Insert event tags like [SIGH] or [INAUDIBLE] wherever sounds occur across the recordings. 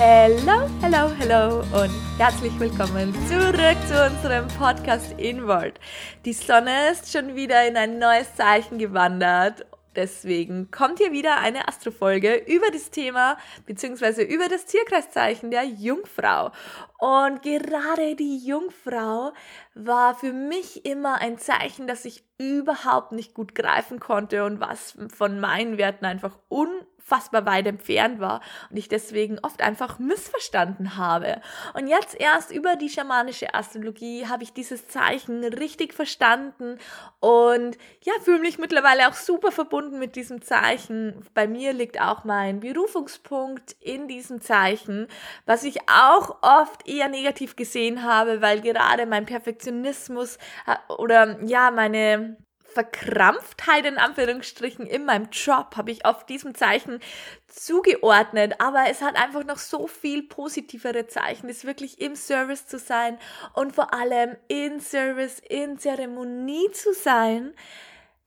Hello, hello, hello und herzlich willkommen zurück zu unserem Podcast Inward. Die Sonne ist schon wieder in ein neues Zeichen gewandert. Deswegen kommt hier wieder eine Astrofolge über das Thema beziehungsweise über das Tierkreiszeichen der Jungfrau. Und gerade die Jungfrau war für mich immer ein Zeichen, das ich überhaupt nicht gut greifen konnte und was von meinen Werten einfach un unfassbar weit entfernt war und ich deswegen oft einfach missverstanden habe. Und jetzt erst über die schamanische Astrologie habe ich dieses Zeichen richtig verstanden und ja, fühle mich mittlerweile auch super verbunden mit diesem Zeichen. Bei mir liegt auch mein Berufungspunkt in diesem Zeichen, was ich auch oft eher negativ gesehen habe, weil gerade mein Perfektionismus äh, oder ja, meine Verkrampftheit in Anführungsstrichen in meinem Job habe ich auf diesem Zeichen zugeordnet, aber es hat einfach noch so viel positivere Zeichen, es wirklich im Service zu sein und vor allem in Service, in Zeremonie zu sein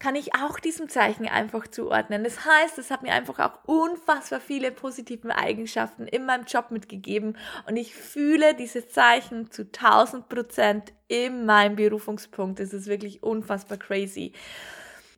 kann ich auch diesem Zeichen einfach zuordnen. Das heißt, es hat mir einfach auch unfassbar viele positive Eigenschaften in meinem Job mitgegeben und ich fühle dieses Zeichen zu 1000 Prozent in meinem Berufungspunkt. Es ist wirklich unfassbar crazy.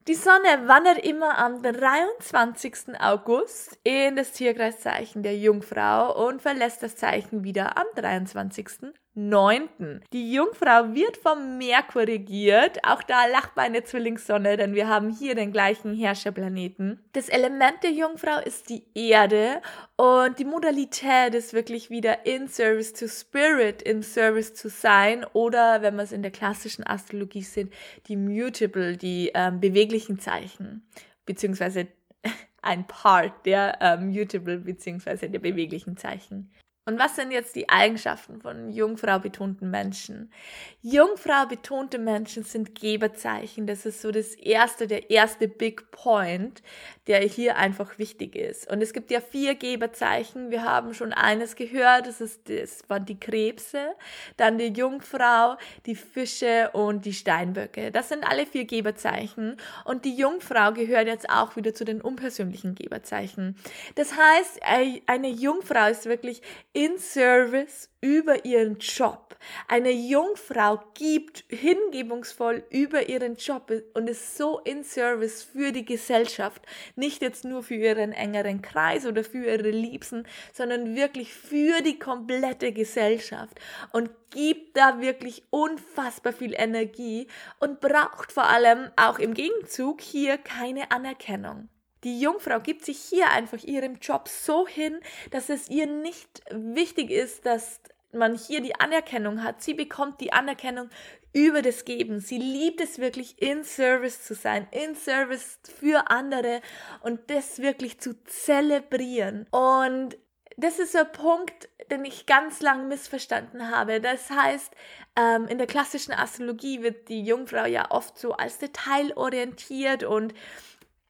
Die Sonne wandert immer am 23. August in das Tierkreiszeichen der Jungfrau und verlässt das Zeichen wieder am 23. 9. Die Jungfrau wird vom Merkur regiert. Auch da lacht meine Zwillingssonne, denn wir haben hier den gleichen Herrscherplaneten. Das Element der Jungfrau ist die Erde und die Modalität ist wirklich wieder in Service to Spirit, in Service zu sein oder, wenn wir es in der klassischen Astrologie sind, die Mutable, die ähm, beweglichen Zeichen, beziehungsweise [LAUGHS] ein Part der ähm, Mutable beziehungsweise der beweglichen Zeichen. Und was sind jetzt die Eigenschaften von Jungfrau betonten Menschen? Jungfrau betonte Menschen sind Geberzeichen. Das ist so das erste, der erste Big Point, der hier einfach wichtig ist. Und es gibt ja vier Geberzeichen. Wir haben schon eines gehört. Das ist, das waren die Krebse, dann die Jungfrau, die Fische und die Steinböcke. Das sind alle vier Geberzeichen. Und die Jungfrau gehört jetzt auch wieder zu den unpersönlichen Geberzeichen. Das heißt, eine Jungfrau ist wirklich in Service über ihren Job. Eine Jungfrau gibt hingebungsvoll über ihren Job und ist so in Service für die Gesellschaft. Nicht jetzt nur für ihren engeren Kreis oder für ihre Liebsten, sondern wirklich für die komplette Gesellschaft und gibt da wirklich unfassbar viel Energie und braucht vor allem auch im Gegenzug hier keine Anerkennung. Die Jungfrau gibt sich hier einfach ihrem Job so hin, dass es ihr nicht wichtig ist, dass man hier die Anerkennung hat. Sie bekommt die Anerkennung über das Geben. Sie liebt es wirklich, in Service zu sein, in Service für andere und das wirklich zu zelebrieren. Und das ist ein Punkt, den ich ganz lang missverstanden habe. Das heißt, ähm, in der klassischen Astrologie wird die Jungfrau ja oft so als detailorientiert und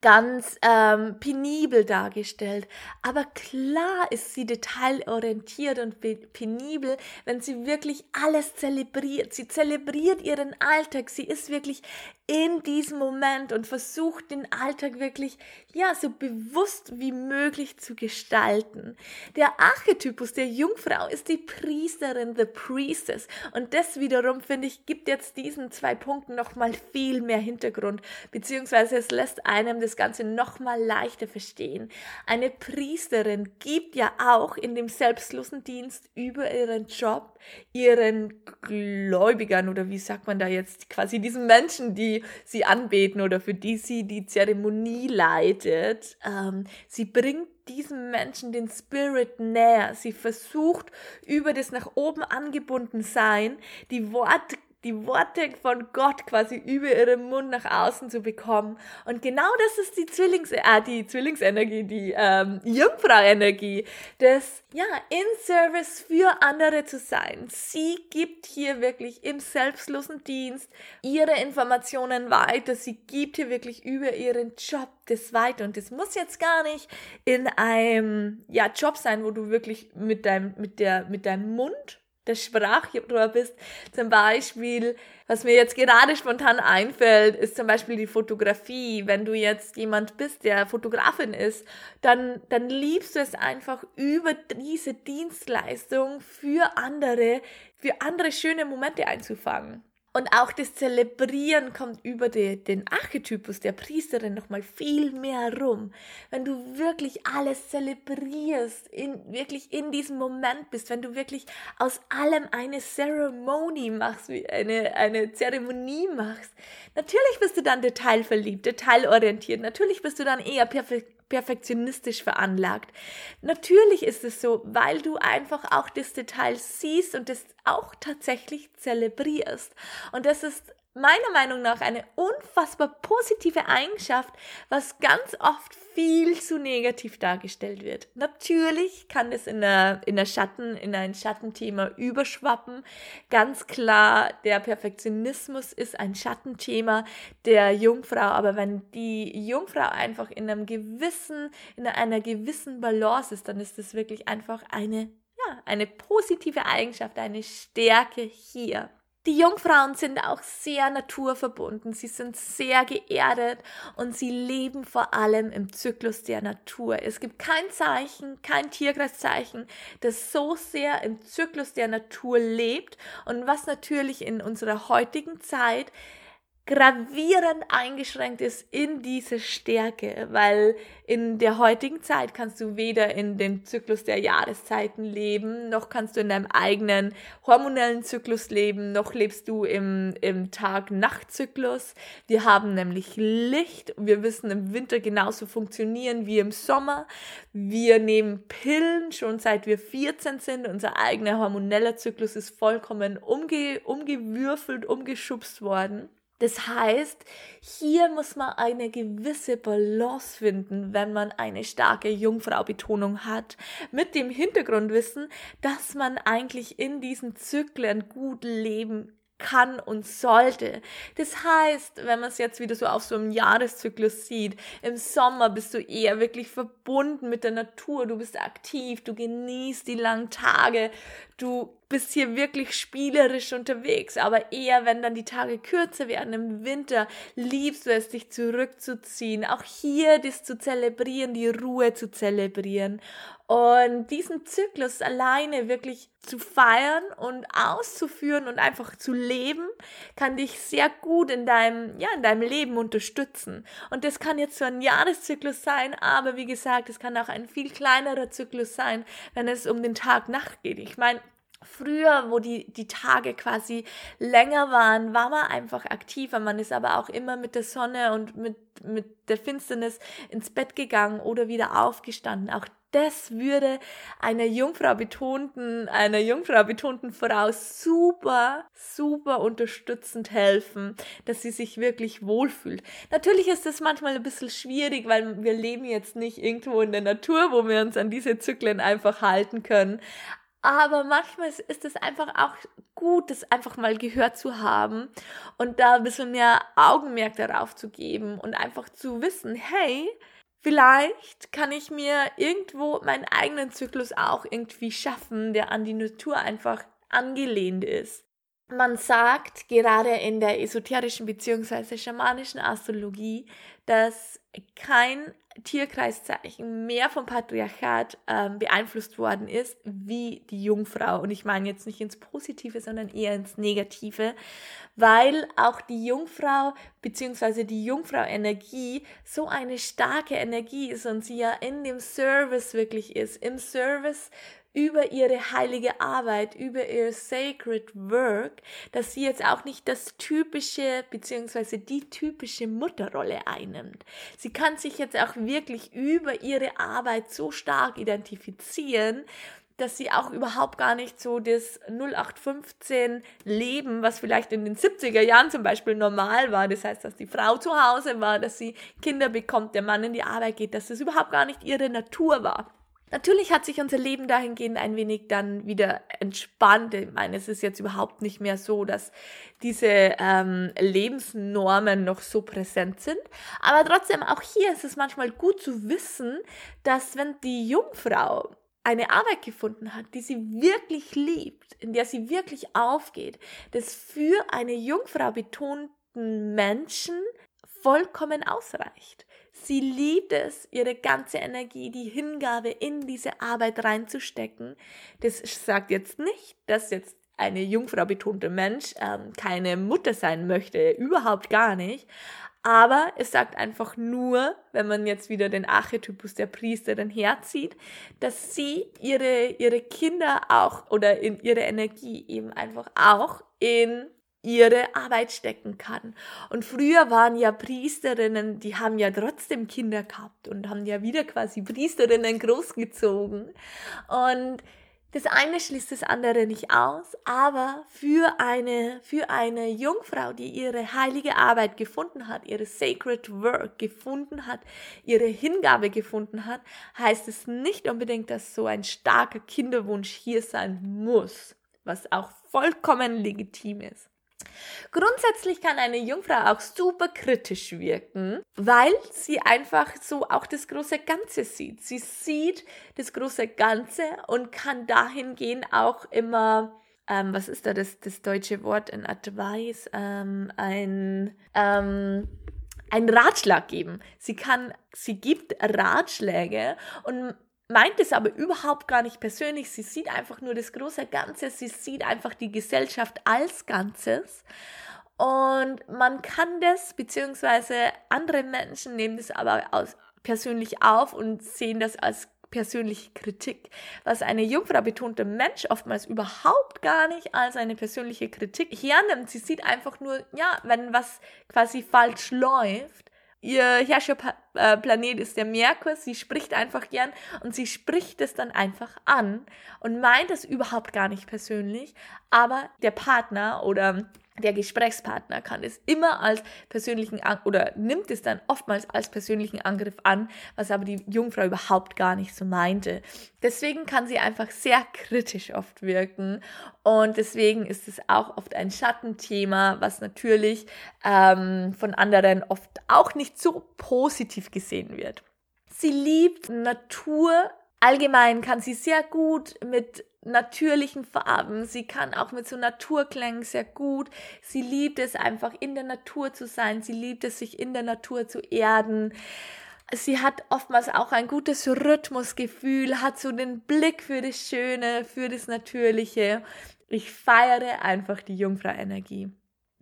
ganz ähm, penibel dargestellt. Aber klar ist sie detailorientiert und penibel, wenn sie wirklich alles zelebriert. Sie zelebriert ihren Alltag. Sie ist wirklich in diesem Moment und versucht den Alltag wirklich, ja, so bewusst wie möglich zu gestalten. Der Archetypus der Jungfrau ist die Priesterin, the Priestess. Und das wiederum, finde ich, gibt jetzt diesen zwei Punkten nochmal viel mehr Hintergrund, beziehungsweise es lässt einem das Ganze nochmal leichter verstehen. Eine Priesterin gibt ja auch in dem selbstlosen Dienst über ihren Job, ihren Gläubigern oder wie sagt man da jetzt, quasi diesen Menschen, die sie anbeten oder für die sie die Zeremonie leitet. Ähm, sie bringt diesem Menschen den Spirit näher. Sie versucht über das nach oben angebunden sein, die Worte die Worte von Gott quasi über ihren Mund nach außen zu bekommen. Und genau das ist die Zwillings, äh, die Zwillingsenergie, die ähm, Jungfrau-Energie, das ja in Service für andere zu sein. Sie gibt hier wirklich im selbstlosen Dienst ihre Informationen weiter. Sie gibt hier wirklich über ihren Job das weiter. Und das muss jetzt gar nicht in einem ja Job sein, wo du wirklich mit deinem mit der mit deinem Mund das Sprachrohr bist. Zum Beispiel, was mir jetzt gerade spontan einfällt, ist zum Beispiel die Fotografie. Wenn du jetzt jemand bist, der Fotografin ist, dann, dann liebst du es einfach über diese Dienstleistung für andere, für andere schöne Momente einzufangen. Und auch das Zelebrieren kommt über die, den Archetypus der Priesterin nochmal viel mehr rum. Wenn du wirklich alles zelebrierst, in, wirklich in diesem Moment bist, wenn du wirklich aus allem eine Zeremonie machst, eine, eine Zeremonie machst, natürlich bist du dann detailverliebt, detailorientiert, natürlich bist du dann eher perfekt perfektionistisch veranlagt. Natürlich ist es so, weil du einfach auch das Detail siehst und das auch tatsächlich zelebrierst. Und das ist meiner Meinung nach eine unfassbar positive Eigenschaft, was ganz oft viel zu negativ dargestellt wird. Natürlich kann es in der, in der Schatten, in ein Schattenthema überschwappen. Ganz klar, der Perfektionismus ist ein Schattenthema der Jungfrau, aber wenn die Jungfrau einfach in einem gewissen, in einer gewissen Balance ist, dann ist es wirklich einfach eine, ja, eine positive Eigenschaft, eine Stärke hier. Die Jungfrauen sind auch sehr naturverbunden, sie sind sehr geerdet und sie leben vor allem im Zyklus der Natur. Es gibt kein Zeichen, kein Tierkreiszeichen, das so sehr im Zyklus der Natur lebt und was natürlich in unserer heutigen Zeit gravierend eingeschränkt ist in diese Stärke, weil in der heutigen Zeit kannst du weder in den Zyklus der Jahreszeiten leben, noch kannst du in deinem eigenen hormonellen Zyklus leben, noch lebst du im, im Tag-Nacht-Zyklus. Wir haben nämlich Licht, wir wissen im Winter genauso funktionieren wie im Sommer. Wir nehmen Pillen schon seit wir 14 sind, unser eigener hormoneller Zyklus ist vollkommen umge umgewürfelt, umgeschubst worden. Das heißt, hier muss man eine gewisse Balance finden, wenn man eine starke Jungfrau-Betonung hat, mit dem Hintergrundwissen, dass man eigentlich in diesen Zyklen gut leben kann und sollte. Das heißt, wenn man es jetzt wieder so auf so einem Jahreszyklus sieht, im Sommer bist du eher wirklich verbunden mit der Natur, du bist aktiv, du genießt die langen Tage, du bist hier wirklich spielerisch unterwegs, aber eher, wenn dann die Tage kürzer werden im Winter, liebst du es, dich zurückzuziehen, auch hier das zu zelebrieren, die Ruhe zu zelebrieren und diesen Zyklus alleine wirklich zu feiern und auszuführen und einfach zu leben, kann dich sehr gut in deinem, ja, in deinem Leben unterstützen. Und das kann jetzt so ein Jahreszyklus sein, aber wie gesagt, es kann auch ein viel kleinerer Zyklus sein, wenn es um den Tag-Nacht geht. Ich meine, Früher, wo die, die Tage quasi länger waren, war man einfach aktiver. Man ist aber auch immer mit der Sonne und mit, mit der Finsternis ins Bett gegangen oder wieder aufgestanden. Auch das würde einer Jungfrau betonten, einer Jungfrau betonten Frau super, super unterstützend helfen, dass sie sich wirklich wohlfühlt. Natürlich ist das manchmal ein bisschen schwierig, weil wir leben jetzt nicht irgendwo in der Natur, wo wir uns an diese Zyklen einfach halten können. Aber manchmal ist es einfach auch gut, das einfach mal gehört zu haben und da ein bisschen mehr Augenmerk darauf zu geben und einfach zu wissen, hey, vielleicht kann ich mir irgendwo meinen eigenen Zyklus auch irgendwie schaffen, der an die Natur einfach angelehnt ist. Man sagt gerade in der esoterischen bzw. schamanischen Astrologie, dass kein Tierkreiszeichen mehr vom Patriarchat ähm, beeinflusst worden ist wie die Jungfrau. Und ich meine jetzt nicht ins Positive, sondern eher ins Negative, weil auch die Jungfrau bzw. die Jungfrau-Energie so eine starke Energie ist und sie ja in dem Service wirklich ist. Im Service über ihre heilige Arbeit, über ihr sacred work, dass sie jetzt auch nicht das typische beziehungsweise die typische Mutterrolle einnimmt. Sie kann sich jetzt auch wirklich über ihre Arbeit so stark identifizieren, dass sie auch überhaupt gar nicht so das 0815 Leben, was vielleicht in den 70er Jahren zum Beispiel normal war, das heißt, dass die Frau zu Hause war, dass sie Kinder bekommt, der Mann in die Arbeit geht, dass das überhaupt gar nicht ihre Natur war. Natürlich hat sich unser Leben dahingehend ein wenig dann wieder entspannt. Ich meine, es ist jetzt überhaupt nicht mehr so, dass diese ähm, Lebensnormen noch so präsent sind. Aber trotzdem, auch hier ist es manchmal gut zu wissen, dass wenn die Jungfrau eine Arbeit gefunden hat, die sie wirklich liebt, in der sie wirklich aufgeht, das für eine Jungfrau betonten Menschen vollkommen ausreicht. Sie liebt es, ihre ganze Energie, die Hingabe in diese Arbeit reinzustecken. Das sagt jetzt nicht, dass jetzt eine Jungfrau betonte Mensch ähm, keine Mutter sein möchte, überhaupt gar nicht. Aber es sagt einfach nur, wenn man jetzt wieder den Archetypus der Priesterin herzieht, dass sie ihre, ihre Kinder auch oder in ihre Energie eben einfach auch in ihre Arbeit stecken kann. Und früher waren ja Priesterinnen, die haben ja trotzdem Kinder gehabt und haben ja wieder quasi Priesterinnen großgezogen. Und das eine schließt das andere nicht aus, aber für eine, für eine Jungfrau, die ihre heilige Arbeit gefunden hat, ihre sacred work gefunden hat, ihre Hingabe gefunden hat, heißt es nicht unbedingt, dass so ein starker Kinderwunsch hier sein muss, was auch vollkommen legitim ist. Grundsätzlich kann eine Jungfrau auch super kritisch wirken, weil sie einfach so auch das große Ganze sieht. Sie sieht das große Ganze und kann dahingehend auch immer ähm, was ist da das, das deutsche Wort, ein Advice, ähm, ein, ähm, ein Ratschlag geben. Sie kann, sie gibt Ratschläge und meint es aber überhaupt gar nicht persönlich. Sie sieht einfach nur das große Ganze. Sie sieht einfach die Gesellschaft als Ganzes. Und man kann das, beziehungsweise andere Menschen nehmen das aber aus, persönlich auf und sehen das als persönliche Kritik, was eine Jungfrau betonte Mensch oftmals überhaupt gar nicht als eine persönliche Kritik hernimmt. Sie sieht einfach nur, ja, wenn was quasi falsch läuft, ihr Herrscherplanet ist der Merkur, sie spricht einfach gern und sie spricht es dann einfach an und meint es überhaupt gar nicht persönlich, aber der Partner oder der Gesprächspartner kann es immer als persönlichen An oder nimmt es dann oftmals als persönlichen Angriff an, was aber die Jungfrau überhaupt gar nicht so meinte. Deswegen kann sie einfach sehr kritisch oft wirken und deswegen ist es auch oft ein Schattenthema, was natürlich ähm, von anderen oft auch nicht so positiv gesehen wird. Sie liebt Natur. Allgemein kann sie sehr gut mit natürlichen Farben. Sie kann auch mit so Naturklängen sehr gut. Sie liebt es einfach in der Natur zu sein. Sie liebt es sich in der Natur zu erden. Sie hat oftmals auch ein gutes Rhythmusgefühl, hat so den Blick für das Schöne, für das Natürliche. Ich feiere einfach die Jungfrau-Energie.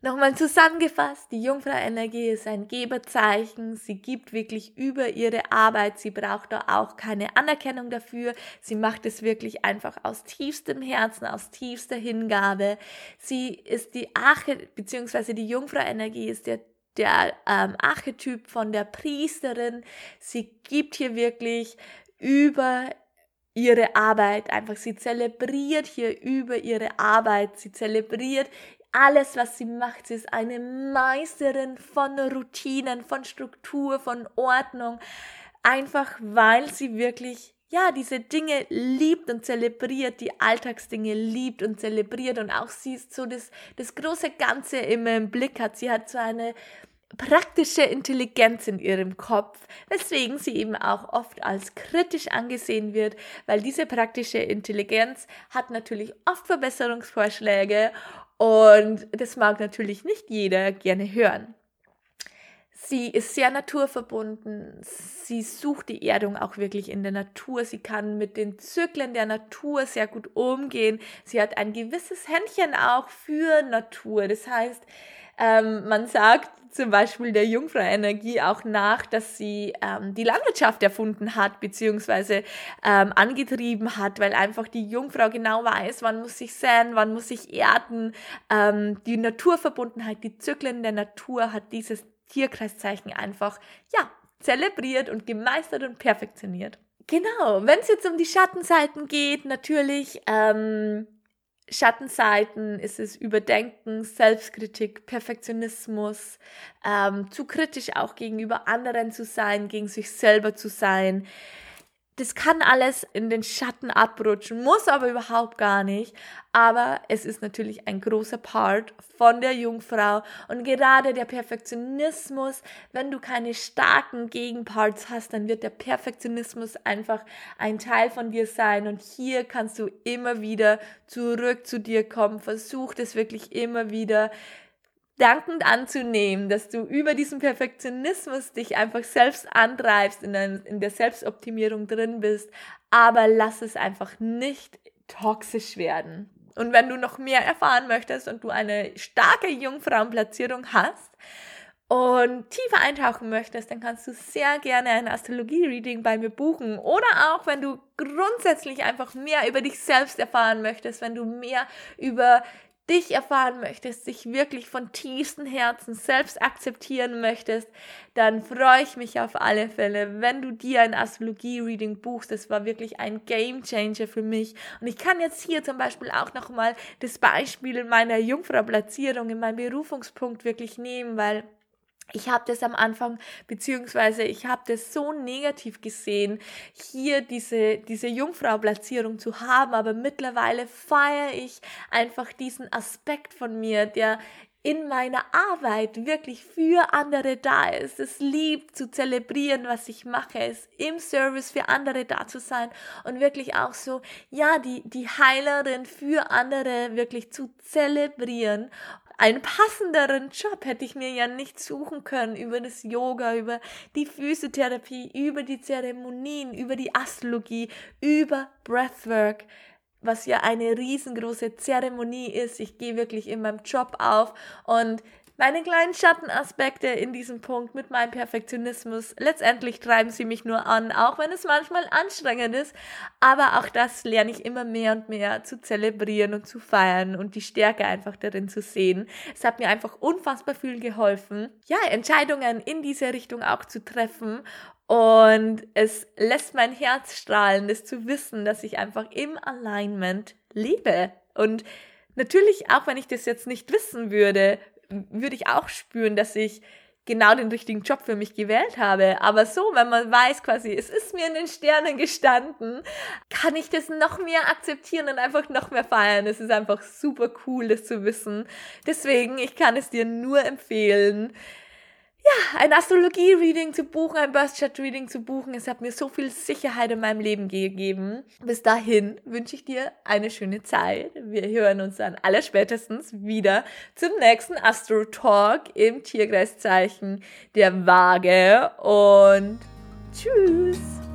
Nochmal zusammengefasst, die Jungfrau-Energie ist ein Geberzeichen. Sie gibt wirklich über ihre Arbeit. Sie braucht da auch keine Anerkennung dafür. Sie macht es wirklich einfach aus tiefstem Herzen, aus tiefster Hingabe. Sie ist die Arche, beziehungsweise die Jungfrau-Energie ist der der ähm, Archetyp von der Priesterin. Sie gibt hier wirklich über ihre Arbeit einfach. Sie zelebriert hier über ihre Arbeit. Sie zelebriert alles, was sie macht. Sie ist eine Meisterin von Routinen, von Struktur, von Ordnung. Einfach weil sie wirklich ja, diese Dinge liebt und zelebriert, die Alltagsdinge liebt und zelebriert und auch sie ist so das, das große Ganze immer im Blick hat. Sie hat so eine praktische Intelligenz in ihrem Kopf, weswegen sie eben auch oft als kritisch angesehen wird, weil diese praktische Intelligenz hat natürlich oft Verbesserungsvorschläge und das mag natürlich nicht jeder gerne hören. Sie ist sehr naturverbunden. Sie sucht die Erdung auch wirklich in der Natur. Sie kann mit den Zyklen der Natur sehr gut umgehen. Sie hat ein gewisses Händchen auch für Natur. Das heißt, ähm, man sagt zum Beispiel der Jungfrau-Energie auch nach, dass sie ähm, die Landwirtschaft erfunden hat, beziehungsweise ähm, angetrieben hat, weil einfach die Jungfrau genau weiß, wann muss ich säen, wann muss ich erden. Ähm, die Naturverbundenheit, die Zyklen der Natur hat dieses Tierkreiszeichen einfach, ja, zelebriert und gemeistert und perfektioniert. Genau, wenn es jetzt um die Schattenseiten geht, natürlich ähm, Schattenseiten ist es Überdenken, Selbstkritik, Perfektionismus, ähm, zu kritisch auch gegenüber anderen zu sein, gegen sich selber zu sein. Das kann alles in den Schatten abrutschen, muss aber überhaupt gar nicht. Aber es ist natürlich ein großer Part von der Jungfrau und gerade der Perfektionismus, wenn du keine starken Gegenparts hast, dann wird der Perfektionismus einfach ein Teil von dir sein und hier kannst du immer wieder zurück zu dir kommen. Versuch das wirklich immer wieder dankend anzunehmen, dass du über diesen Perfektionismus dich einfach selbst antreibst, in, der, in der Selbstoptimierung drin bist, aber lass es einfach nicht toxisch werden. Und wenn du noch mehr erfahren möchtest und du eine starke Jungfrauenplatzierung hast und tiefer eintauchen möchtest, dann kannst du sehr gerne ein Astrologie-Reading bei mir buchen. Oder auch, wenn du grundsätzlich einfach mehr über dich selbst erfahren möchtest, wenn du mehr über dich erfahren möchtest, dich wirklich von tiefstem Herzen selbst akzeptieren möchtest, dann freue ich mich auf alle Fälle, wenn du dir ein Astrologie-Reading buchst. Das war wirklich ein Game Changer für mich. Und ich kann jetzt hier zum Beispiel auch nochmal das Beispiel meiner Jungfrau-Platzierung in meinem Berufungspunkt wirklich nehmen, weil ich habe das am Anfang, beziehungsweise ich habe das so negativ gesehen, hier diese, diese Jungfrau-Platzierung zu haben, aber mittlerweile feiere ich einfach diesen Aspekt von mir, der in meiner Arbeit wirklich für andere da ist, es liebt zu zelebrieren, was ich mache, es im Service für andere da zu sein und wirklich auch so, ja, die, die Heilerin für andere wirklich zu zelebrieren einen passenderen Job hätte ich mir ja nicht suchen können über das Yoga, über die Physiotherapie, über die Zeremonien, über die Astrologie, über Breathwork was ja eine riesengroße Zeremonie ist. Ich gehe wirklich in meinem Job auf und meine kleinen Schattenaspekte in diesem Punkt mit meinem Perfektionismus. Letztendlich treiben sie mich nur an, auch wenn es manchmal anstrengend ist. Aber auch das lerne ich immer mehr und mehr zu zelebrieren und zu feiern und die Stärke einfach darin zu sehen. Es hat mir einfach unfassbar viel geholfen, ja, Entscheidungen in diese Richtung auch zu treffen. Und es lässt mein Herz strahlen, das zu wissen, dass ich einfach im Alignment lebe. Und natürlich, auch wenn ich das jetzt nicht wissen würde, würde ich auch spüren, dass ich genau den richtigen Job für mich gewählt habe. Aber so, wenn man weiß quasi, es ist mir in den Sternen gestanden, kann ich das noch mehr akzeptieren und einfach noch mehr feiern. Es ist einfach super cool, das zu wissen. Deswegen, ich kann es dir nur empfehlen ja, ein Astrologie-Reading zu buchen, ein Birth-Chart-Reading zu buchen. Es hat mir so viel Sicherheit in meinem Leben gegeben. Bis dahin wünsche ich dir eine schöne Zeit. Wir hören uns dann allerspätestens wieder zum nächsten Astro-Talk im Tierkreiszeichen der Waage und tschüss!